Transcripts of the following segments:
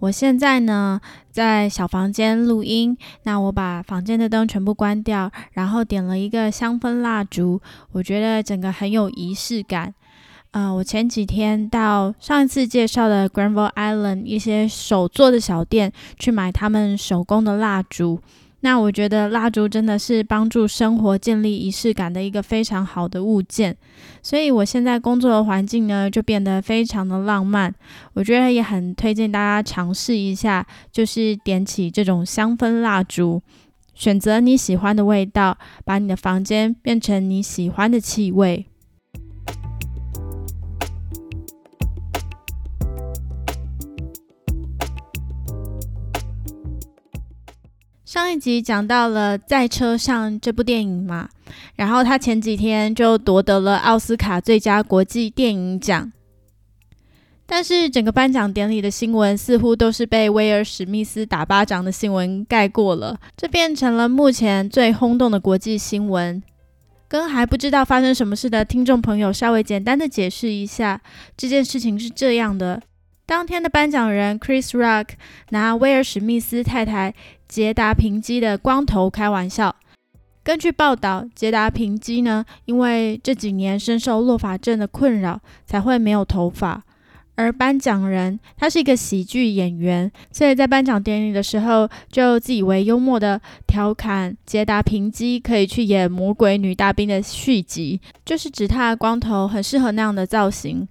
我现在呢在小房间录音，那我把房间的灯全部关掉，然后点了一个香氛蜡烛，我觉得整个很有仪式感。呃，我前几天到上一次介绍的 Granville Island 一些手做的小店去买他们手工的蜡烛。那我觉得蜡烛真的是帮助生活建立仪式感的一个非常好的物件，所以我现在工作的环境呢就变得非常的浪漫。我觉得也很推荐大家尝试一下，就是点起这种香氛蜡烛，选择你喜欢的味道，把你的房间变成你喜欢的气味。上一集讲到了在车上这部电影嘛，然后他前几天就夺得了奥斯卡最佳国际电影奖，但是整个颁奖典礼的新闻似乎都是被威尔史密斯打巴掌的新闻盖过了，这变成了目前最轰动的国际新闻。跟还不知道发生什么事的听众朋友稍微简单的解释一下，这件事情是这样的。当天的颁奖人 Chris Rock 拿威尔史密斯太太捷达平基的光头开玩笑。根据报道，捷达平基呢，因为这几年深受落发症的困扰，才会没有头发。而颁奖人他是一个喜剧演员，所以在颁奖典礼的时候，就自以为幽默的调侃捷达平基可以去演《魔鬼女大兵》的续集，就是指他的光头很适合那样的造型。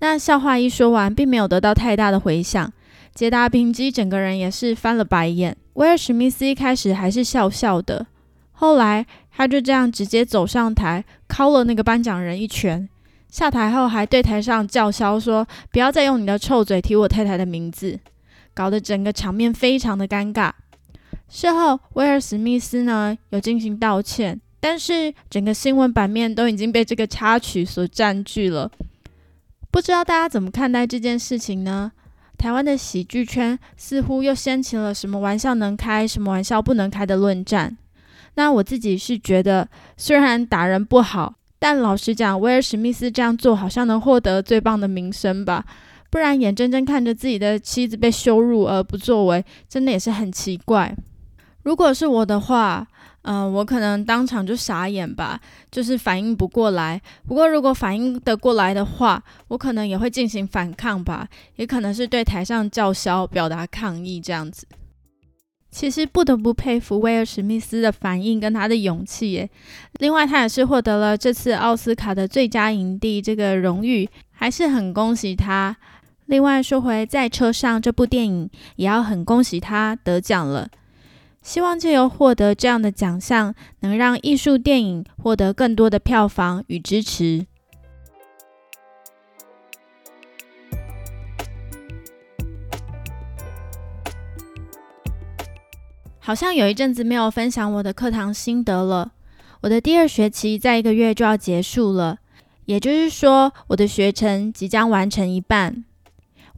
那笑话一说完，并没有得到太大的回响。捷达平基整个人也是翻了白眼。威尔史密斯一开始还是笑笑的，后来他就这样直接走上台，敲了那个颁奖人一拳。下台后还对台上叫嚣说：“不要再用你的臭嘴提我太太的名字。”搞得整个场面非常的尴尬。事后，威尔史密斯呢有进行道歉，但是整个新闻版面都已经被这个插曲所占据了。不知道大家怎么看待这件事情呢？台湾的喜剧圈似乎又掀起了什么玩笑能开、什么玩笑不能开的论战。那我自己是觉得，虽然打人不好，但老实讲，威尔史密斯这样做好像能获得最棒的名声吧？不然眼睁睁看着自己的妻子被羞辱而不作为，真的也是很奇怪。如果是我的话，嗯，我可能当场就傻眼吧，就是反应不过来。不过如果反应得过来的话，我可能也会进行反抗吧，也可能是对台上叫嚣表达抗议这样子。其实不得不佩服威尔史密斯的反应跟他的勇气耶。另外，他也是获得了这次奥斯卡的最佳影帝这个荣誉，还是很恭喜他。另外说回在车上这部电影，也要很恭喜他得奖了。希望借由获得这样的奖项，能让艺术电影获得更多的票房与支持。好像有一阵子没有分享我的课堂心得了。我的第二学期在一个月就要结束了，也就是说，我的学程即将完成一半。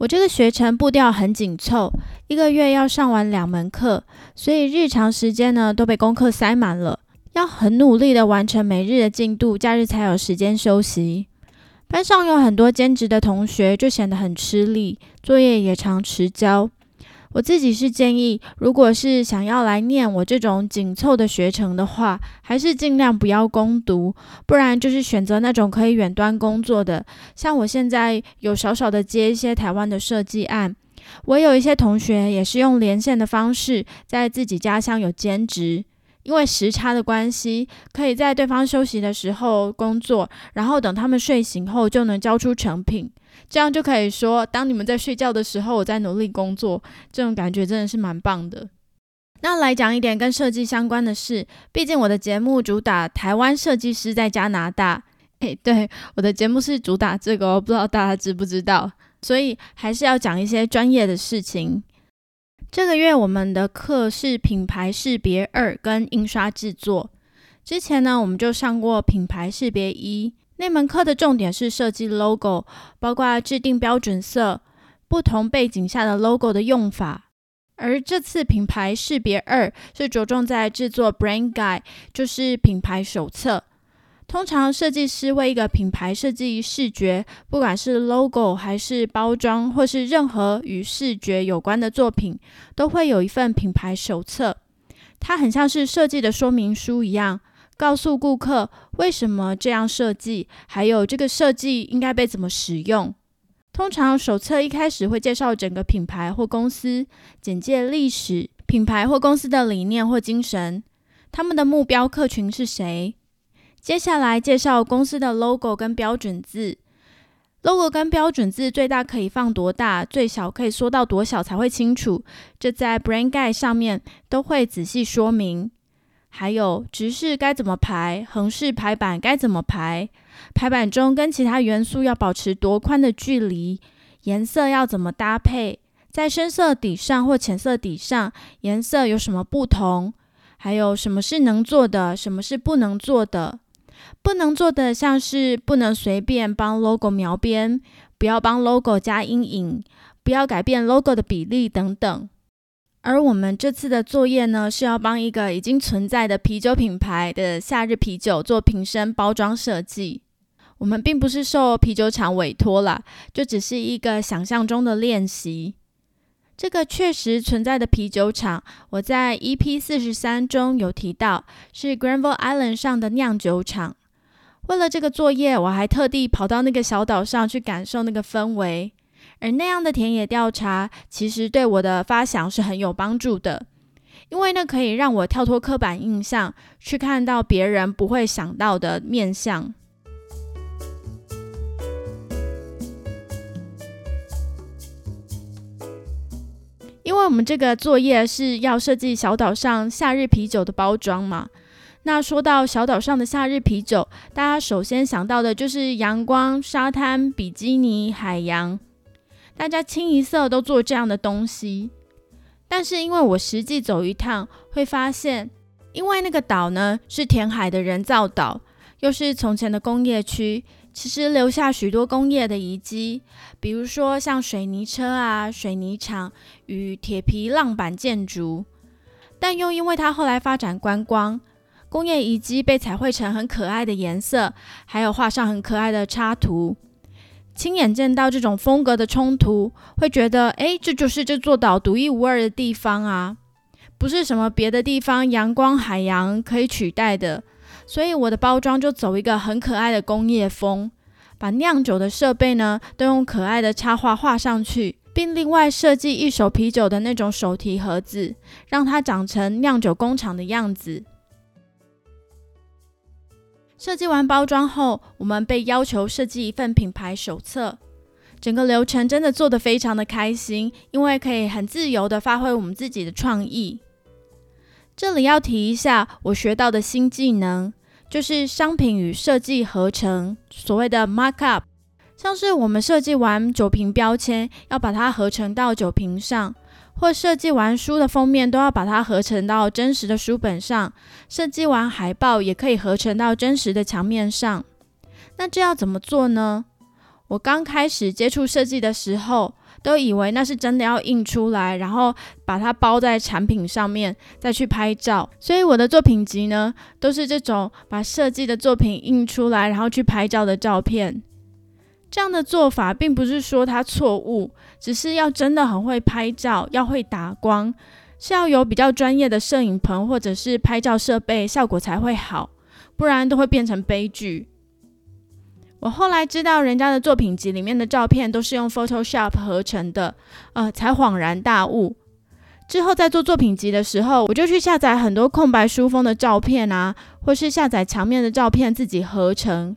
我这个学程步调很紧凑，一个月要上完两门课，所以日常时间呢都被功课塞满了，要很努力的完成每日的进度，假日才有时间休息。班上有很多兼职的同学，就显得很吃力，作业也常迟交。我自己是建议，如果是想要来念我这种紧凑的学程的话，还是尽量不要攻读，不然就是选择那种可以远端工作的。像我现在有少少的接一些台湾的设计案，我有一些同学也是用连线的方式，在自己家乡有兼职，因为时差的关系，可以在对方休息的时候工作，然后等他们睡醒后就能交出成品。这样就可以说，当你们在睡觉的时候，我在努力工作，这种感觉真的是蛮棒的。那来讲一点跟设计相关的事，毕竟我的节目主打台湾设计师在加拿大。诶，对，我的节目是主打这个，我不知道大家知不知道？所以还是要讲一些专业的事情。这个月我们的课是品牌识别二跟印刷制作。之前呢，我们就上过品牌识别一那门课的重点是设计 logo，包括制定标准色、不同背景下的 logo 的用法。而这次品牌识别二是着重在制作 brand guide，就是品牌手册。通常设计师为一个品牌设计视觉，不管是 logo 还是包装，或是任何与视觉有关的作品，都会有一份品牌手册。它很像是设计的说明书一样，告诉顾客为什么这样设计，还有这个设计应该被怎么使用。通常手册一开始会介绍整个品牌或公司，简介历史、品牌或公司的理念或精神，他们的目标客群是谁。接下来介绍公司的 logo 跟标准字。logo 跟标准字最大可以放多大，最小可以缩到多小才会清楚。这在 brand guide 上面都会仔细说明。还有直式该怎么排，横式排版该怎么排，排版中跟其他元素要保持多宽的距离，颜色要怎么搭配，在深色底上或浅色底上颜色有什么不同，还有什么是能做的，什么是不能做的。不能做的，像是不能随便帮 logo 描边，不要帮 logo 加阴影，不要改变 logo 的比例等等。而我们这次的作业呢，是要帮一个已经存在的啤酒品牌的夏日啤酒做瓶身包装设计。我们并不是受啤酒厂委托了，就只是一个想象中的练习。这个确实存在的啤酒厂，我在 EP 四十三中有提到，是 Granville Island 上的酿酒厂。为了这个作业，我还特地跑到那个小岛上去感受那个氛围。而那样的田野调查，其实对我的发想是很有帮助的，因为那可以让我跳脱刻板印象，去看到别人不会想到的面相。因为我们这个作业是要设计小岛上夏日啤酒的包装嘛，那说到小岛上的夏日啤酒，大家首先想到的就是阳光、沙滩、比基尼、海洋，大家清一色都做这样的东西。但是因为我实际走一趟，会发现，因为那个岛呢是填海的人造岛，又是从前的工业区。其实留下许多工业的遗迹，比如说像水泥车啊、水泥厂与铁皮浪板建筑，但又因为它后来发展观光，工业遗迹被彩绘成很可爱的颜色，还有画上很可爱的插图。亲眼见到这种风格的冲突，会觉得，哎，这就是这座岛独一无二的地方啊，不是什么别的地方阳光海洋可以取代的。所以我的包装就走一个很可爱的工业风，把酿酒的设备呢都用可爱的插画画上去，并另外设计一手啤酒的那种手提盒子，让它长成酿酒工厂的样子。设计完包装后，我们被要求设计一份品牌手册。整个流程真的做得非常的开心，因为可以很自由的发挥我们自己的创意。这里要提一下我学到的新技能，就是商品与设计合成，所谓的 markup。像是我们设计完酒瓶标签，要把它合成到酒瓶上；或设计完书的封面，都要把它合成到真实的书本上；设计完海报，也可以合成到真实的墙面上。那这要怎么做呢？我刚开始接触设计的时候。都以为那是真的要印出来，然后把它包在产品上面，再去拍照。所以我的作品集呢，都是这种把设计的作品印出来，然后去拍照的照片。这样的做法并不是说它错误，只是要真的很会拍照，要会打光，是要有比较专业的摄影棚或者是拍照设备，效果才会好，不然都会变成悲剧。我后来知道人家的作品集里面的照片都是用 Photoshop 合成的，呃，才恍然大悟。之后在做作品集的时候，我就去下载很多空白书封的照片啊，或是下载墙面的照片自己合成。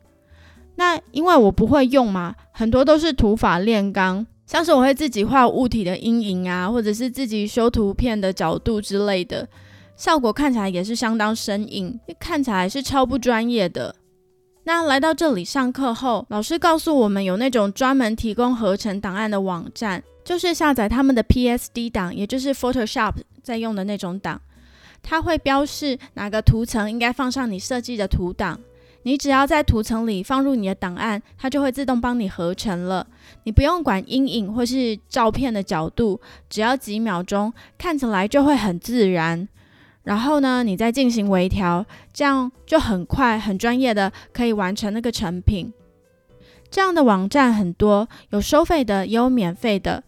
那因为我不会用嘛，很多都是土法炼钢，像是我会自己画物体的阴影啊，或者是自己修图片的角度之类的，效果看起来也是相当生硬，看起来是超不专业的。那来到这里上课后，老师告诉我们有那种专门提供合成档案的网站，就是下载他们的 PSD 档，也就是 Photoshop 在用的那种档。它会标示哪个图层应该放上你设计的图档。你只要在图层里放入你的档案，它就会自动帮你合成了。你不用管阴影或是照片的角度，只要几秒钟，看起来就会很自然。然后呢，你再进行微调，这样就很快、很专业的可以完成那个成品。这样的网站很多，有收费的，也有免费的。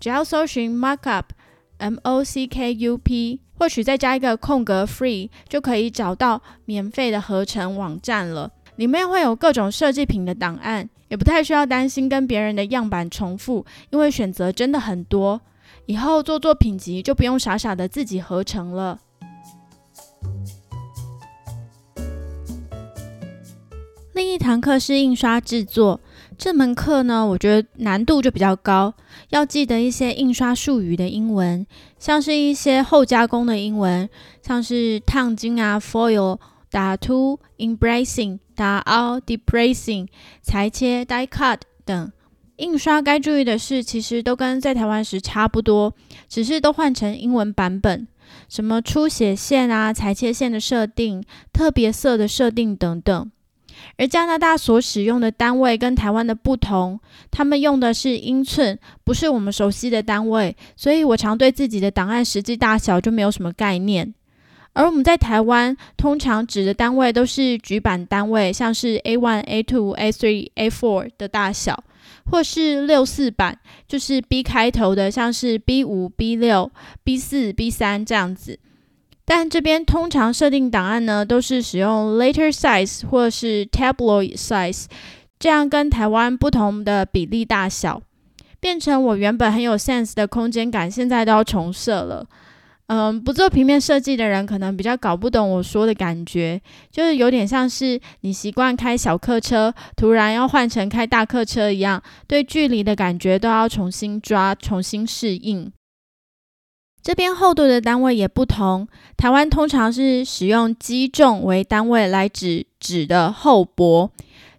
只要搜寻 Mark up Mockup，。或许再加一个空格 free 就可以找到免费的合成网站了。里面会有各种设计品的档案，也不太需要担心跟别人的样板重复，因为选择真的很多。以后做作品集就不用傻傻的自己合成了。另一堂课是印刷制作。这门课呢，我觉得难度就比较高，要记得一些印刷术语的英文，像是一些后加工的英文，像是烫金啊、foil、打凸、embracing、打凹、depressing、裁切、die cut 等。印刷该注意的事，其实都跟在台湾时差不多，只是都换成英文版本，什么出血线啊、裁切线的设定、特别色的设定等等。而加拿大所使用的单位跟台湾的不同，他们用的是英寸，不是我们熟悉的单位，所以我常对自己的档案实际大小就没有什么概念。而我们在台湾通常指的单位都是局版单位，像是 A1、A2、A3、A4 的大小，或是六四版，就是 B 开头的，像是 B 五、B 六、B 四、B 三这样子。但这边通常设定档案呢，都是使用 letter size 或是 tabloid size，这样跟台湾不同的比例大小，变成我原本很有 sense 的空间感，现在都要重设了。嗯，不做平面设计的人可能比较搞不懂我说的感觉，就是有点像是你习惯开小客车，突然要换成开大客车一样，对距离的感觉都要重新抓，重新适应。这边厚度的单位也不同，台湾通常是使用基重为单位来指纸的厚薄。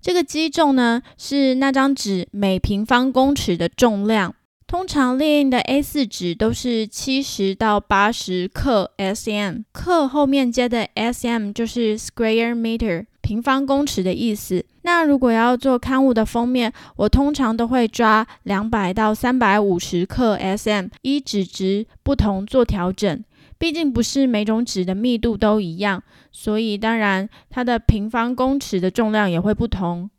这个基重呢，是那张纸每平方公尺的重量。通常列印的 A4 纸都是七十到八十克 （sm），克后面接的 sm 就是 square meter，平方公尺的意思。那如果要做刊物的封面，我通常都会抓两百到三百五十克 sm，依纸质不同做调整。毕竟不是每种纸的密度都一样，所以当然它的平方公尺的重量也会不同。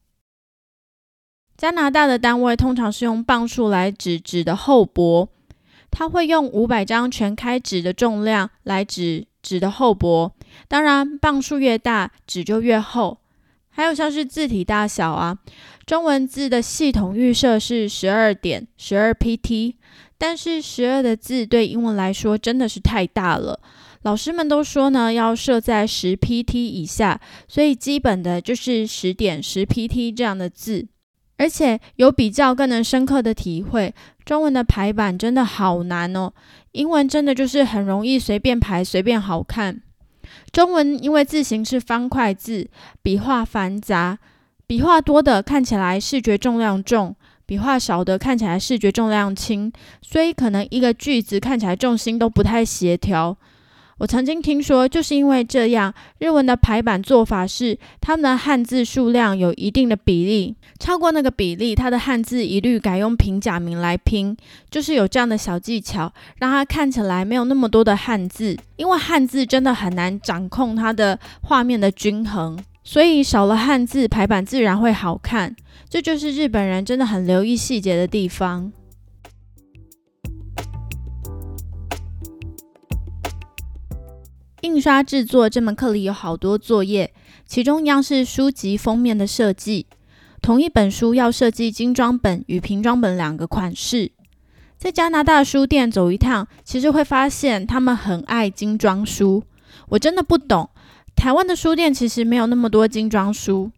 加拿大的单位通常是用磅数来指纸的厚薄，它会用五百张全开纸的重量来指纸的厚薄。当然，磅数越大，纸就越厚。还有像是字体大小啊，中文字的系统预设是十二点十二 pt，但是十二的字对英文来说真的是太大了。老师们都说呢，要设在十 pt 以下，所以基本的就是十点十 pt 这样的字。而且有比较更能深刻的体会，中文的排版真的好难哦。英文真的就是很容易随便排随便好看。中文因为字形是方块字，笔画繁杂，笔画多的看起来视觉重量重，笔画少的看起来视觉重量轻，所以可能一个句子看起来重心都不太协调。我曾经听说，就是因为这样，日文的排版做法是，他们的汉字数量有一定的比例，超过那个比例，它的汉字一律改用平假名来拼，就是有这样的小技巧，让它看起来没有那么多的汉字，因为汉字真的很难掌控它的画面的均衡，所以少了汉字，排版自然会好看。这就是日本人真的很留意细节的地方。印刷制作这门课里有好多作业，其中一样是书籍封面的设计。同一本书要设计精装本与平装本两个款式。在加拿大书店走一趟，其实会发现他们很爱精装书。我真的不懂，台湾的书店其实没有那么多精装书。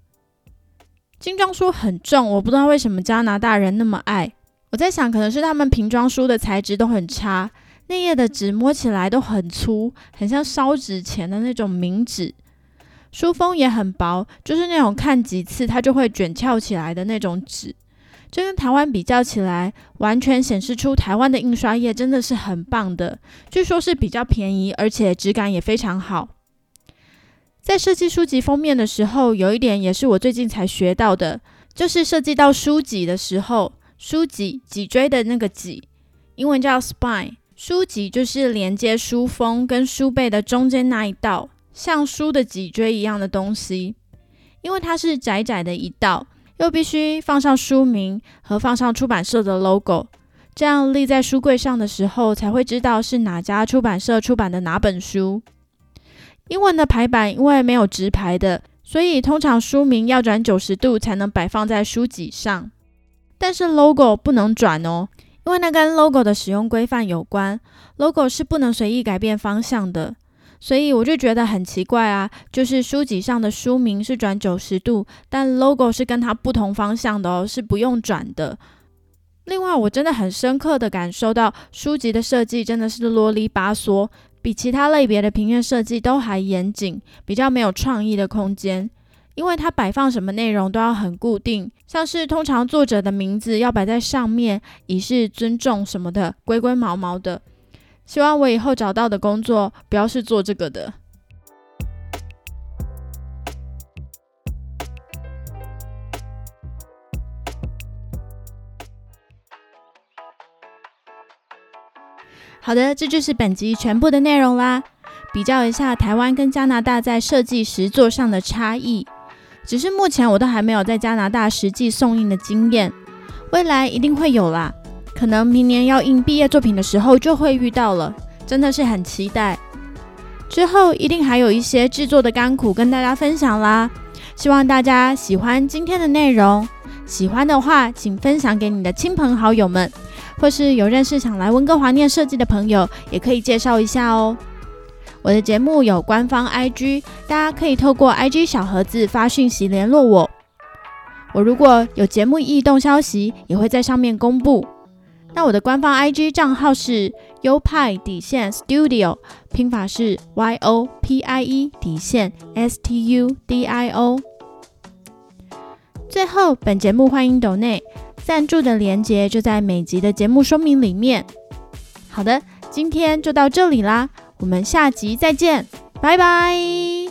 精装书很重，我不知道为什么加拿大人那么爱。我在想，可能是他们平装书的材质都很差。内页的纸摸起来都很粗，很像烧纸钱的那种明纸。书封也很薄，就是那种看几次它就会卷翘起来的那种纸。这跟台湾比较起来，完全显示出台湾的印刷业真的是很棒的。据说是比较便宜，而且质感也非常好。在设计书籍封面的时候，有一点也是我最近才学到的，就是设计到书脊的时候，书脊脊椎的那个脊，英文叫 spine，书脊就是连接书封跟书背的中间那一道，像书的脊椎一样的东西。因为它是窄窄的一道。又必须放上书名和放上出版社的 logo，这样立在书柜上的时候才会知道是哪家出版社出版的哪本书。英文的排版因为没有直排的，所以通常书名要转九十度才能摆放在书脊上。但是 logo 不能转哦，因为那跟 logo 的使用规范有关，logo 是不能随意改变方向的。所以我就觉得很奇怪啊，就是书籍上的书名是转九十度，但 logo 是跟它不同方向的哦，是不用转的。另外，我真的很深刻的感受到书籍的设计真的是啰里吧嗦，比其他类别的平面设计都还严谨，比较没有创意的空间。因为它摆放什么内容都要很固定，像是通常作者的名字要摆在上面，以示尊重什么的，规规毛毛的。希望我以后找到的工作不要是做这个的。好的，这就是本集全部的内容啦。比较一下台湾跟加拿大在设计实作上的差异，只是目前我都还没有在加拿大实际送印的经验，未来一定会有啦。可能明年要印毕业作品的时候就会遇到了，真的是很期待。之后一定还有一些制作的甘苦跟大家分享啦。希望大家喜欢今天的内容，喜欢的话请分享给你的亲朋好友们，或是有认识想来温哥华念设计的朋友，也可以介绍一下哦。我的节目有官方 IG，大家可以透过 IG 小盒子发讯息联络我。我如果有节目异动消息，也会在上面公布。那我的官方 IG 账号是优派底线 Studio，拼法是 Y O P I E 底线 S T U D I O。最后，本节目欢迎抖内赞助的连接就在每集的节目说明里面。好的，今天就到这里啦，我们下集再见，拜拜。